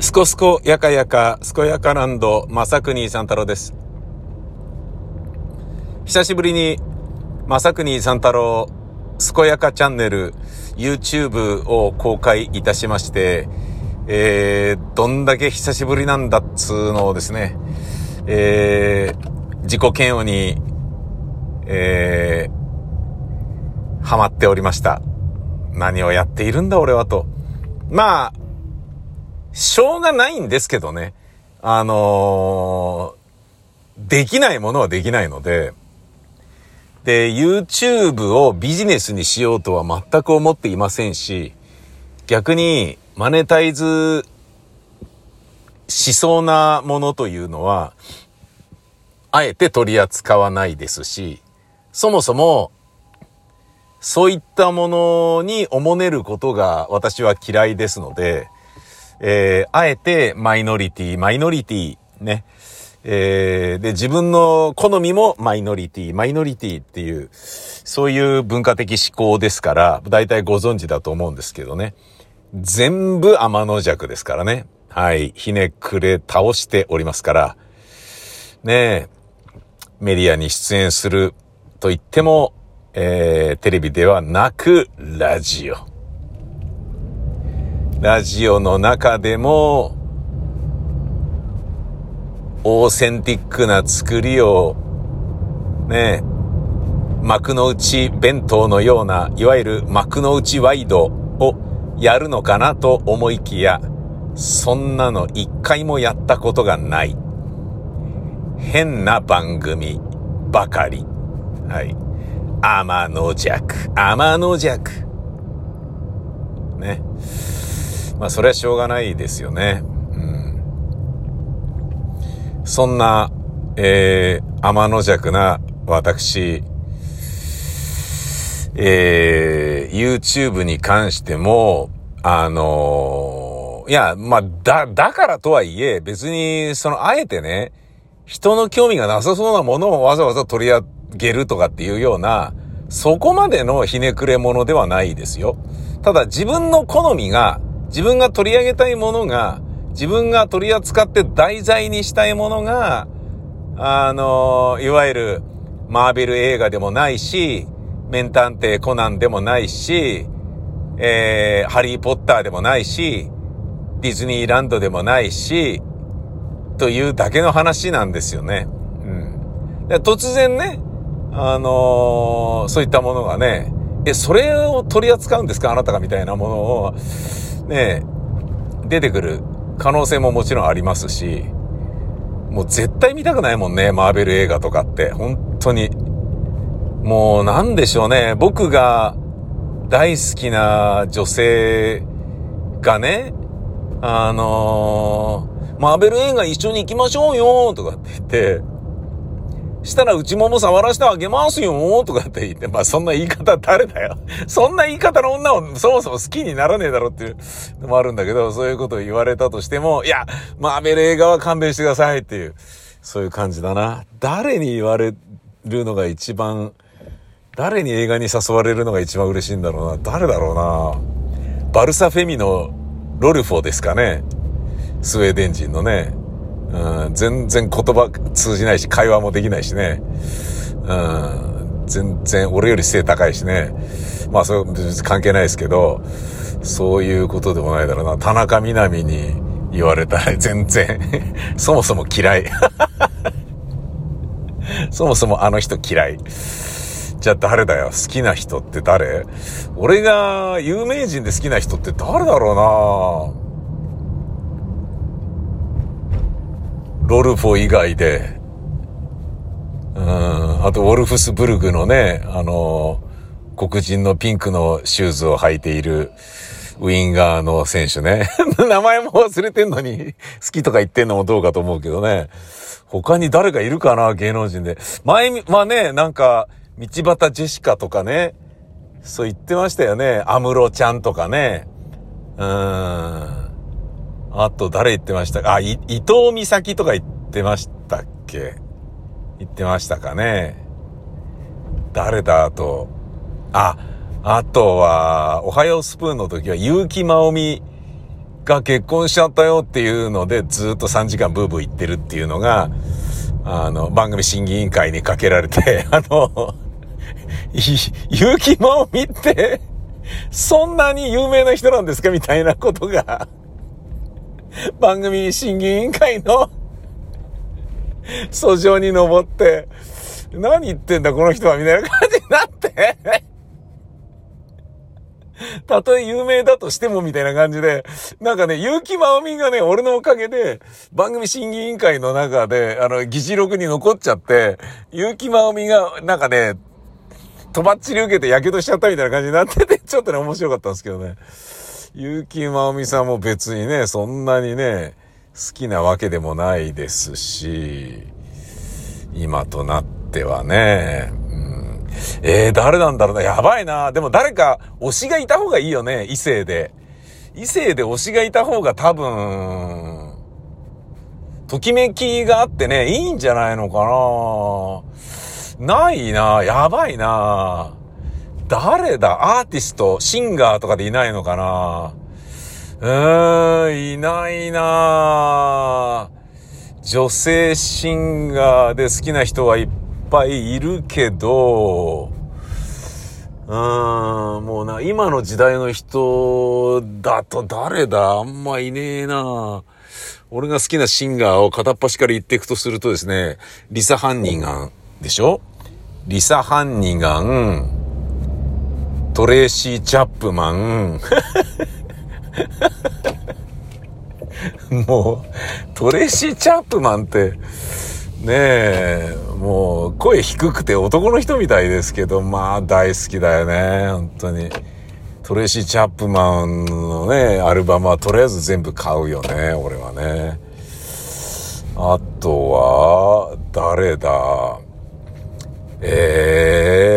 すこすこやかやか、すこやかランド、まさくにさん太郎です。久しぶりに、まさくにさん太郎、すこやかチャンネル、YouTube を公開いたしまして、えー、どんだけ久しぶりなんだっつうのをですね、えー、自己嫌悪に、えー、ハマっておりました。何をやっているんだ俺はと。まあ、しょうがないんですけどね。あのーできないものはできないので、で、YouTube をビジネスにしようとは全く思っていませんし、逆にマネタイズしそうなものというのは、あえて取り扱わないですし、そもそも、そういったものにおもねることが私は嫌いですので、えー、あえてマイノリティ、マイノリティ、ね。えー、で、自分の好みもマイノリティ、マイノリティっていう、そういう文化的思考ですから、大体ご存知だと思うんですけどね。全部天の弱ですからね。はい。ひねくれ倒しておりますから。ねえ、メディアに出演すると言っても、えー、テレビではなく、ラジオ。ラジオの中でも、オーセンティックな作りを、ね、幕の内弁当のような、いわゆる幕の内ワイドをやるのかなと思いきや、そんなの一回もやったことがない。変な番組ばかり。はい。天の弱、天の弱。ね。まあ、それはしょうがないですよね。うん。そんな、えー、天の弱な私、えー、YouTube に関しても、あのーいや、まあ、だ、だからとはいえ、別に、その、あえてね、人の興味がなさそうなものをわざわざ取り上げるとかっていうような、そこまでのひねくれ者ではないですよ。ただ自分の好みが、自分が取り上げたいものが、自分が取り扱って題材にしたいものが、あの、いわゆるマーベル映画でもないし、メン探偵コナンでもないし、えー、ハリーポッターでもないし、ディズニーランドでもないし、というだけの話なんですよね。うん。で突然ね、あのーそういったものがね、え、それを取り扱うんですか？あなたがみたいなものを、ね、出てくる可能性ももちろんありますし、もう絶対見たくないもんね、マーベル映画とかって。本当に。もうなんでしょうね、僕が大好きな女性がね、あのーマーベル映画一緒に行きましょうよとかって言って、したら内もも触らせてあげますよとかって言って、まあそんな言い方誰だよ。そんな言い方の女をそもそも好きにならねえだろっていうのもあるんだけど、そういうことを言われたとしても、いや、マーベル映画は勘弁してくださいっていう、そういう感じだな。誰に言われるのが一番、誰に映画に誘われるのが一番嬉しいんだろうな。誰だろうな。バルサフェミのロルフォですかね。スウェーデン人のね。うん、全然言葉通じないし、会話もできないしね。うん、全然俺より背高いしね。まあ、それ別に関係ないですけど、そういうことでもないだろうな。田中みな実に言われたら全然、そもそも嫌い。そもそもあの人嫌い。じゃあ誰だよ？好きな人って誰？俺が有名人で好きな人って誰だろうな？ロルフォ以外で。うん、あと、ウォルフスブルグのね、あの、黒人のピンクのシューズを履いているウィンガーの選手ね。名前も忘れてんのに、好きとか言ってんのもどうかと思うけどね。他に誰かいるかな芸能人で。前、まあね、なんか、道端ジェシカとかね、そう言ってましたよね。アムロちゃんとかね。うーん。あと誰言ってました？かあ、伊藤美咲とか言ってましたっけ？言ってましたかね？誰だあと？あ、あとは、おはようスプーンの時は、結城まおみが結婚しちゃったよっていうので、ずっと3時間ブーブー言ってるっていうのが、あの、番組審議委員会にかけられて、あの、結城まおみって、そんなに有名な人なんですか？みたいなことが、番組審議委員会の訴状に登って、何言ってんだこの人はみたいな感じになってたとえ有名だとしてもみたいな感じで、なんかね、結城まおみがね、俺のおかげで、番組審議委員会の中で、あの、議事録に残っちゃって、結城まおみが、なんかね、とばっちり受けて火傷しちゃったみたいな感じになってて、ちょっとね、面白かったんですけどね。結城まおみさんも別にね、そんなにね、好きなわけでもないですし、今となってはね、うんえー、誰なんだろうな。やばいな。でも誰か推しがいた方がいいよね。異性で。異性で推しがいた方が多分、ときめきがあってね、いいんじゃないのかな。ないな。やばいな。誰だ？アーティスト、シンガーとかでいないのかな？うーん、いないな女性シンガーで好きな人はいっぱいいるけど、うーん、もうな、今の時代の人だと誰だ？あんまいねえな俺が好きなシンガーを片っ端から言っていくとするとですね、リサ・ハンニガンでしょ？リサ・ハンニガン、トレーシー・チャップマン、もう、トレーシー・チャップマンって、ねえ、もう声低くて男の人みたいですけど、まあ大好きだよね、本当に。トレイシー・チャップマンのね、アルバムはとりあえず全部買うよね、俺はね。あとは、誰だ？えー、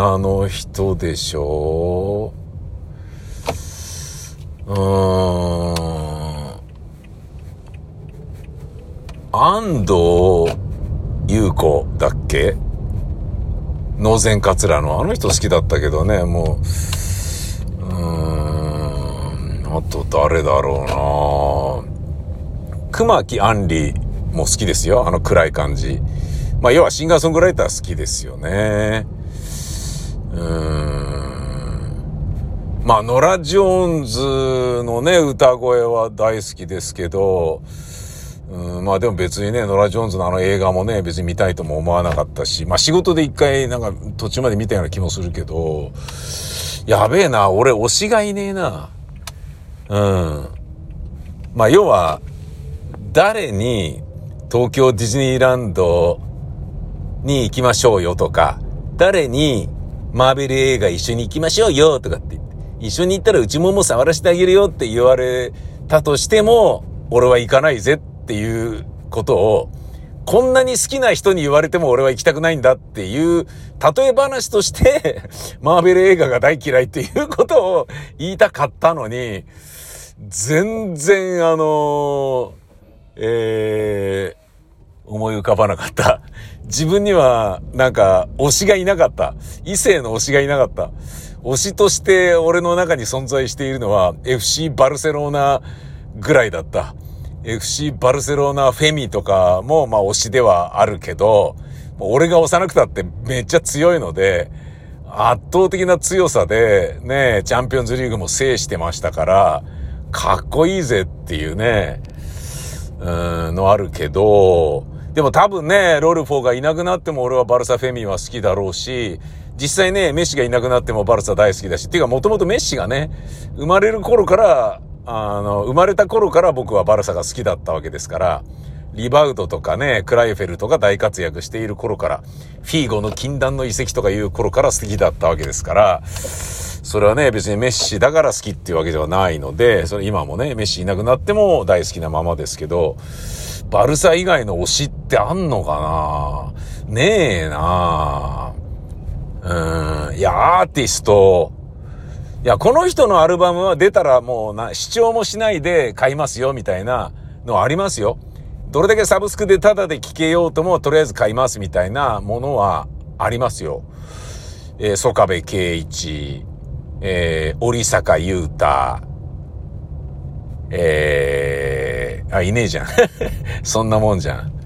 女の人でしょうーん。安藤優子だっけ？脳前桂の。あの人好きだったけどね、もう、うん、あと誰だろうな熊木杏里も好きですよ。あの暗い感じ。まあ、要はシンガーソングライター好きですよね。うん。まあ、ノラ・ジョーンズのね、歌声は大好きですけど、うん、まあでも別にね、ノラ・ジョーンズのあの映画もね、別に見たいとも思わなかったし、まあ仕事で一回なんか途中まで見たような気もするけど、やべえな、俺推しがいねえな。うん。まあ要は、誰に東京ディズニーランドに行きましょうよとか、誰にマーベル映画一緒に行きましょうよとかってって一緒に行ったらうちもも触らせてあげるよって言われたとしても、俺は行かないぜっていうことを、こんなに好きな人に言われても俺は行きたくないんだっていう、例え話として マーベル映画が大嫌いっていうことを言いたかったのに、全然あのえー、思い浮かばなかった。自分にはなんか推しがいなかった。異性の推しがいなかった。推しとして俺の中に存在しているのは FC バルセロナぐらいだった。FC バルセロナフェミとかも、まあ推しではあるけど、俺が押さなくたってめっちゃ強いので、圧倒的な強さで、ね、チャンピオンズリーグも制してましたから、かっこいいぜっていうね、うん、のあるけど、でも多分ね、ロルフォーがいなくなっても俺はバルサフェミンは好きだろうし、実際ね、メッシがいなくなってもバルサ大好きだし、っていうかもともとメッシがね、生まれる頃からあの、生まれた頃から僕はバルサが好きだったわけですから、リバウドとかね、クライフェルとか大活躍している頃から、フィーゴの禁断の遺跡とかいう頃から好きだったわけですから、それはね、別にメッシだから好きっていうわけではないので、それ今もね、メッシいなくなっても大好きなままですけど、バルサ以外の推しってってあんのかな？ねえなうん。いや、アーティスト、いや、この人のアルバムは出たらもうな、視聴もしないで買いますよ、みたいなのありますよ。どれだけサブスクでタダで聴けようとも、とりあえず買いますみたいなものはありますよ。えー、曽我部圭一、えー、折坂優太、えー、あ、いねえじゃん。そんなもんじゃん。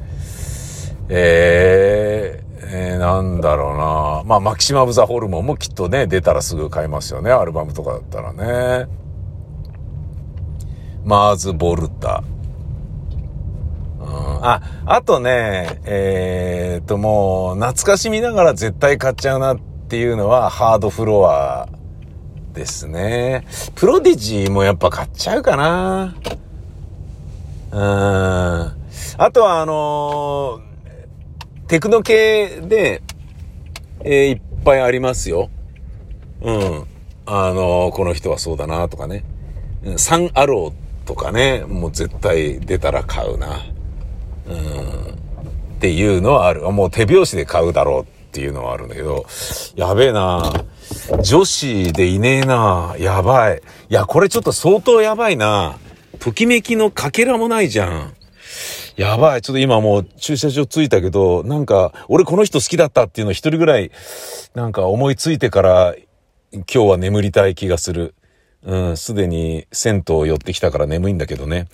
えー、えー、なんだろうな。まあ、マキシマム・ザ・ホルモンもきっとね、出たらすぐ買いますよね。アルバムとかだったらね。マーズ・ボルタ。うん、あ、あとね、えー、っともう、懐かしみながら絶対買っちゃうなっていうのは、ハードフロアですね。プロディジーもやっぱ買っちゃうかな。うん。あとはあのー、テクノ系で、えー、いっぱいありますよ。うん。あのー、この人はそうだなとかね。サンアローとかね、もう絶対出たら買うな。うん。っていうのはある。もう手拍子で買うだろうっていうのはあるんだけど、やべえな女子でいねえなやばい。いや、これちょっと相当やばいなときめきのかけらもないじゃん。やばい。ちょっと今もう駐車場着いたけど、なんか、俺この人好きだったっていうの一人ぐらい、なんか思いついてから今日は眠りたい気がする。うん、すでに銭湯寄ってきたから眠いんだけどね。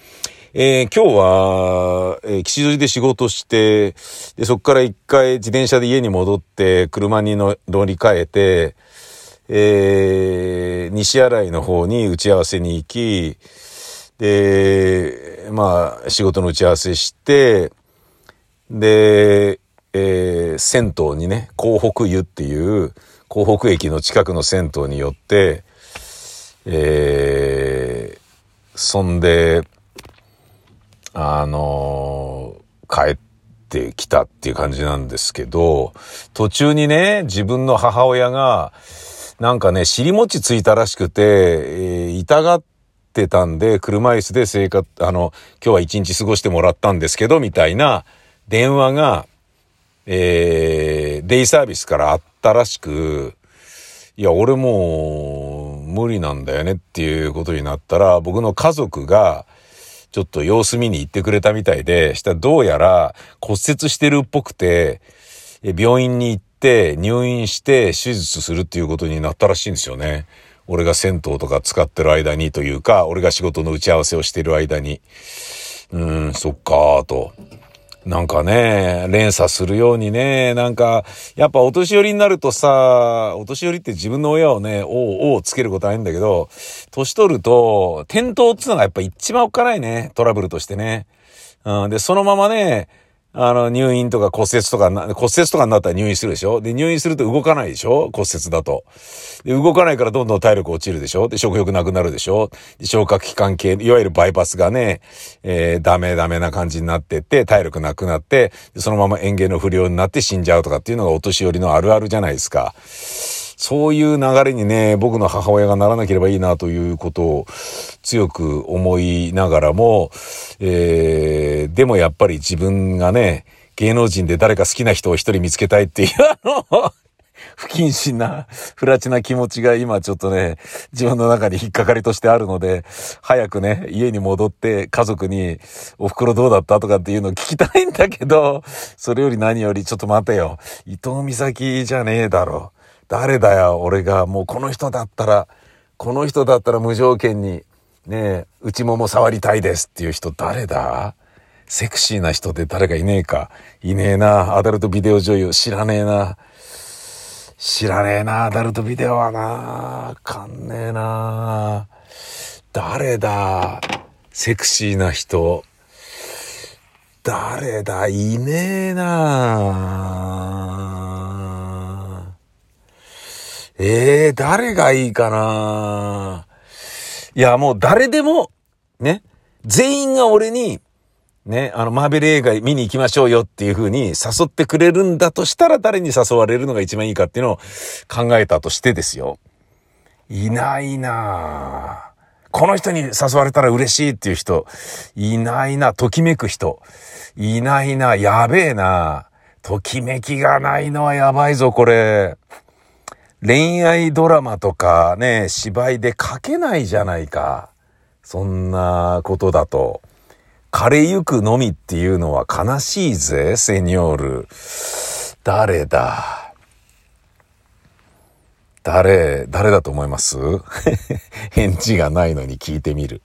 えー、今日は、えー、吉祥寺で仕事して、で、そこから一回自転車で家に戻って、車に乗り換えて、えー、西新井の方に打ち合わせに行き、で、まあ、仕事の打ち合わせして、で、えー、銭湯にね、港北湯っていう、港北駅の近くの銭湯によって、えー、そんで、あのー、帰ってきたっていう感じなんですけど、途中にね、自分の母親が、なんかね、尻餅ついたらしくて、えー、痛がってたんで、車椅子で生活、あの、今日は一日過ごしてもらったんですけど、みたいな電話が、えー、デイサービスからあったらしく、いや、俺もう無理なんだよねっていうことになったら、僕の家族が、ちょっと様子見に行ってくれたみたいで、したらどうやら骨折してるっぽくて、病院に行って入院して手術するっていうことになったらしいんですよね。俺が銭湯とか使ってる間にというか、俺が仕事の打ち合わせをしてる間に。うーん、そっかーと。なんかね、連鎖するようにね、なんか、やっぱお年寄りになるとさ、お年寄りって自分の親をね、おうおうつけることないんだけど、年取ると、転倒っていうのがやっぱ一番おっかないね、トラブルとしてね。うん、で、そのままね、あの、入院とか骨折とかな、骨折とかになったら入院するでしょ？で、入院すると動かないでしょ？骨折だと。で、動かないからどんどん体力落ちるでしょ？で、食欲なくなるでしょ？で、消化器官系、いわゆるバイパスがね、えー、ダメダメな感じになってって、体力なくなって、そのまま園芸の不良になって死んじゃうとかっていうのがお年寄りのあるあるじゃないですか。そういう流れにね、僕の母親がならなければいいなということを強く思いながらも、えー、でもやっぱり自分がね、芸能人で誰か好きな人を一人見つけたいっていう、あの 不謹慎な、不らちな気持ちが今ちょっとね、自分の中に引っかかりとしてあるので、早くね、家に戻って家族に、お袋どうだった？とかっていうのを聞きたいんだけど、それより何よりちょっと待てよ。伊藤美咲じゃねえだろ。誰だよ、俺が。もうこの人だったら、この人だったら無条件に、ねえ、内もも触りたいですっていう人誰だ？セクシーな人で誰かいねえか？いねえな。アダルトビデオ女優知らねえな。知らねえな。アダルトビデオはな。かんねえな。誰だ？セクシーな人。誰だ？いねえな。ええー、誰がいいかな？いや、もう誰でも、ね、全員が俺に、ね、あの、マーベル映画見に行きましょうよっていう風に誘ってくれるんだとしたら誰に誘われるのが一番いいかっていうのを考えたとしてですよ。いないなこの人に誘われたら嬉しいっていう人、いないなときめく人、いないなやべえなときめきがないのはやばいぞ、これ。恋愛ドラマとかね、芝居で書けないじゃないか。そんなことだと。枯れゆくのみっていうのは悲しいぜ、セニョール。誰だ？誰、誰だと思います？返事がないのに聞いてみる。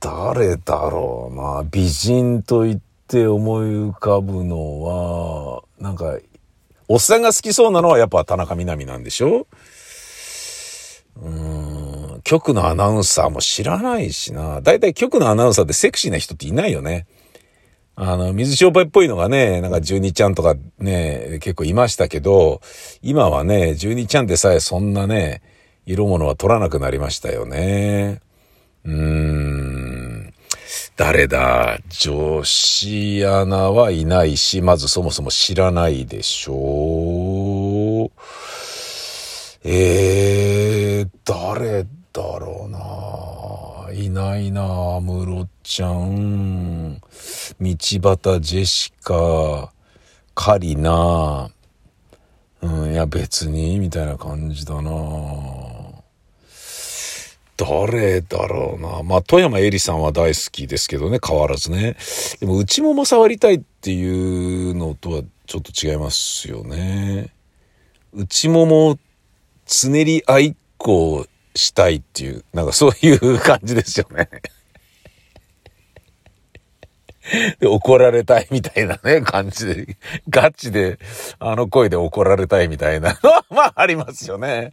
誰だろうな。美人と言って思い浮かぶのは、なんか、おっさんが好きそうなのはやっぱ田中みな実なんでしょ？うーん、局のアナウンサーも知らないしな。だいたい局のアナウンサーってセクシーな人っていないよね。あの、水商売っぽいのがね、なんか12ちゃんとかね、結構いましたけど、今はね、12ちゃんでさえそんなね、色物は取らなくなりましたよね。うーん。誰だ？女子アナはいないし、まずそもそも知らないでしょう。えー、誰だろうな。いないなムロちゃん、道端ジェシカ、カリナ、うん、いや別に、みたいな感じだな。誰だろうな。まあ、富山えりさんは大好きですけどね、変わらずね。でも、内もも触りたいっていうのとはちょっと違いますよね。内もも、つねり合いっこしたいっていう、なんかそういう感じですよね。で、怒られたいみたいなね、感じで、ガチで、あの声で怒られたいみたいなのは、まあ、ありますよね。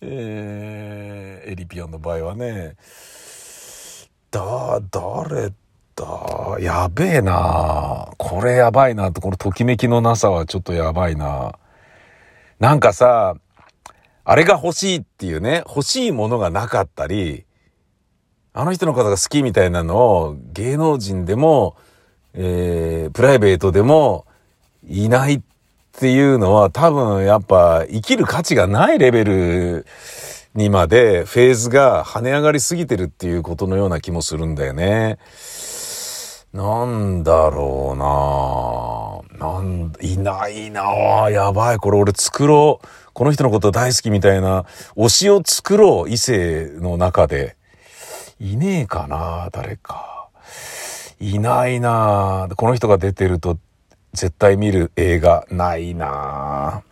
えー、エリピオンの場合はね。だ、誰だ、やべえな。これやばいなと、このときめきのなさはちょっとやばいな。なんかさ、あれが欲しいっていうね、欲しいものがなかったり、あの人の方が好きみたいなのを芸能人でも、えー、プライベートでもいないっっていうのは多分やっぱ生きる価値がないレベルにまでフェーズが跳ね上がりすぎてるっていうことのような気もするんだよね。なんだろうななん、いないなやばい、これ俺作ろう。この人のこと大好きみたいな推しを作ろう、異性の中で。いねえかな誰か。いないなこの人が出てると絶対見る映画ないな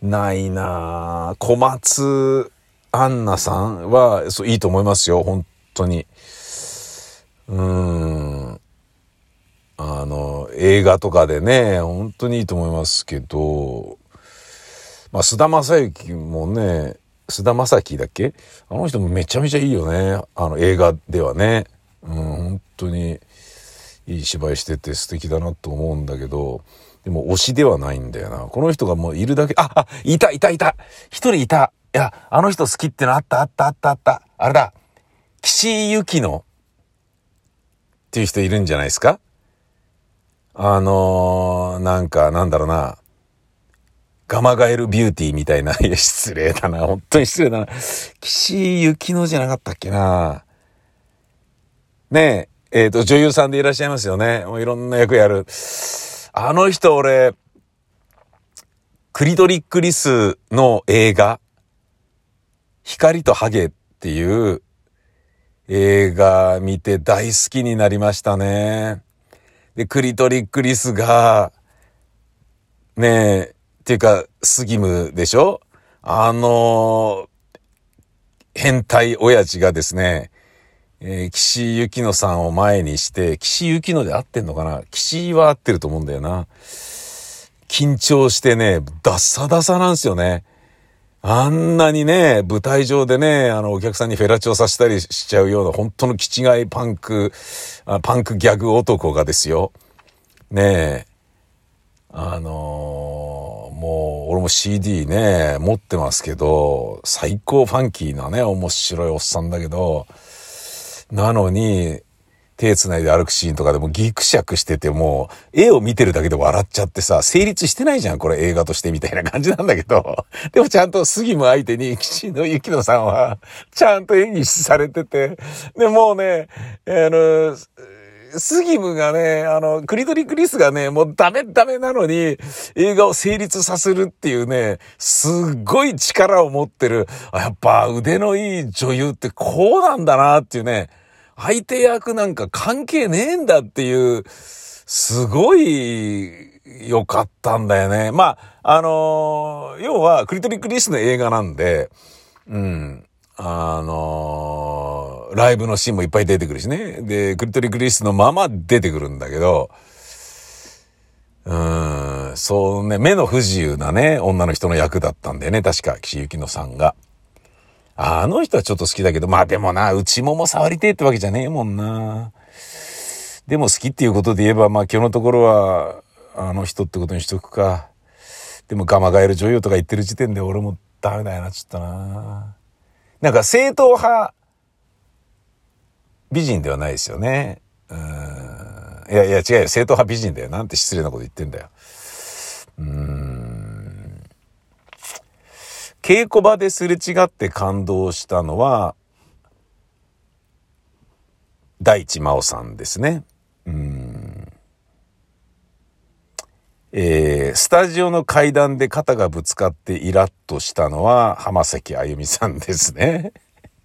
ないな小松アンナさんは、そう、いいと思いますよ。本当に。うーん。あの、映画とかでね、本当にいいと思いますけど、まあ、菅田将暉もね、菅田将暉だっけ？あの人もめちゃめちゃいいよね。あの映画ではね。うん、本当にいい芝居してて素敵だなと思うんだけど、でも推しではないんだよな。この人がもういるだけ、あ、あ、いたいたいた一人いたいや、あの人好きってのあったあったあったあった。あれだ。岸由紀乃っていう人いるんじゃないですか？あのー、なんか、なんだろうな。ガマガエルビューティーみたいな。いや、失礼だな。本当に失礼だな。岸由紀乃じゃなかったっけな。ねえ、えっ、ー、と、女優さんでいらっしゃいますよね。もういろんな役やる。あの人、俺、クリトリックリスの映画、光とハゲっていう映画見て大好きになりましたね。で、クリトリックリスが、ねえ、っていうか、スギムでしょ？あの、変態親父がですね、えー、岸由紀乃さんを前にして、岸由紀乃で合ってんのかな？岸は合ってると思うんだよな。緊張してね、ダッサダサなんですよね。あんなにね、舞台上でね、あの、お客さんにフェラチオさせたりしちゃうような、本当の気違いパンク、パンクギャグ男がですよ。ねえ、あのーもう、俺も CD ね、持ってますけど、最高ファンキーなね、面白いおっさんだけど、なのに、手繋いで歩くシーンとかでもギクシャクしてても、絵を見てるだけで笑っちゃってさ、成立してないじゃん、これ映画としてみたいな感じなんだけど。でもちゃんと杉も相手に、岸野ゆきのさんは、ちゃんと演技されてて、で、もうね、あの、スギムがね、あの、クリトリクリスがね、もうダメダメなのに、映画を成立させるっていうね、すっごい力を持ってる、やっぱ腕のいい女優ってこうなんだなっていうね、相手役なんか関係ねえんだっていう、すごい良かったんだよね。まあ、あのー、要はクリトリックリスの映画なんで、うん。あのー、ライブのシーンもいっぱい出てくるしね。で、クリトリックリスのまま出てくるんだけど、うーん、そうね、目の不自由なね、女の人の役だったんだよね、確か、岸由乃さんが。あの人はちょっと好きだけど、まあでもな、内もも触りてえってわけじゃねえもんな。でも好きっていうことで言えば、まあ今日のところは、あの人ってことにしとくか。でもガマガエル女優とか言ってる時点で俺もダメだよな、ちょっとな。なんか正統派美人ではないですよね。うん。いやいや違うよ。正統派美人だよ。なんて失礼なこと言ってんだよ。うん。稽古場ですれ違って感動したのは、大地真央さんですね。うん。えー、スタジオの階段で肩がぶつかってイラッとしたのは浜崎あゆみさんですね。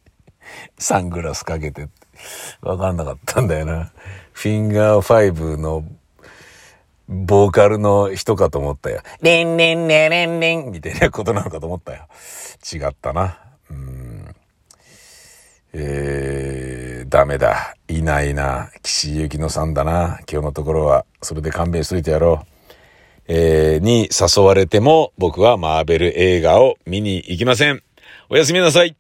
サングラスかけてわかんなかったんだよな。フィンガー5のボーカルの人かと思ったよ。レンレンレレンレンみたいなことなのかと思ったよ。違ったな。うん。えー、ダメだ。いないな。岸由紀乃さんだな。今日のところは。それで勘弁しといてやろう。えー、に誘われても僕はマーベル映画を見に行きません。おやすみなさい。